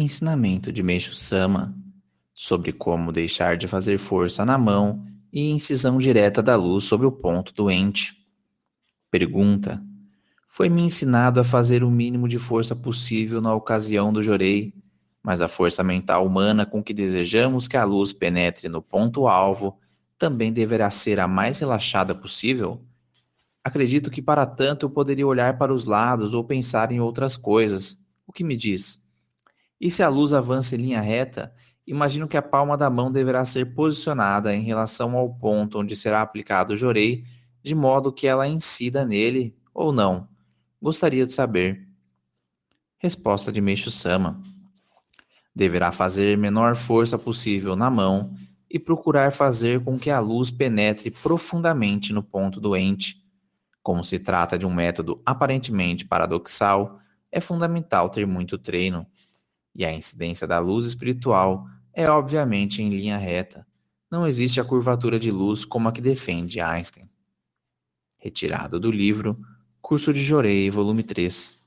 Ensinamento de Meixo Sama sobre como deixar de fazer força na mão e incisão direta da luz sobre o ponto doente. Pergunta: Foi-me ensinado a fazer o mínimo de força possível na ocasião do jorei, mas a força mental humana com que desejamos que a luz penetre no ponto-alvo também deverá ser a mais relaxada possível? Acredito que para tanto eu poderia olhar para os lados ou pensar em outras coisas. O que me diz? E se a luz avança em linha reta, imagino que a palma da mão deverá ser posicionada em relação ao ponto onde será aplicado o jorei, de modo que ela incida nele ou não. Gostaria de saber. Resposta de Meixo Sama. Deverá fazer menor força possível na mão e procurar fazer com que a luz penetre profundamente no ponto doente. Como se trata de um método aparentemente paradoxal, é fundamental ter muito treino e a incidência da luz espiritual é obviamente em linha reta. Não existe a curvatura de luz como a que defende Einstein. Retirado do livro Curso de Jorei, volume 3.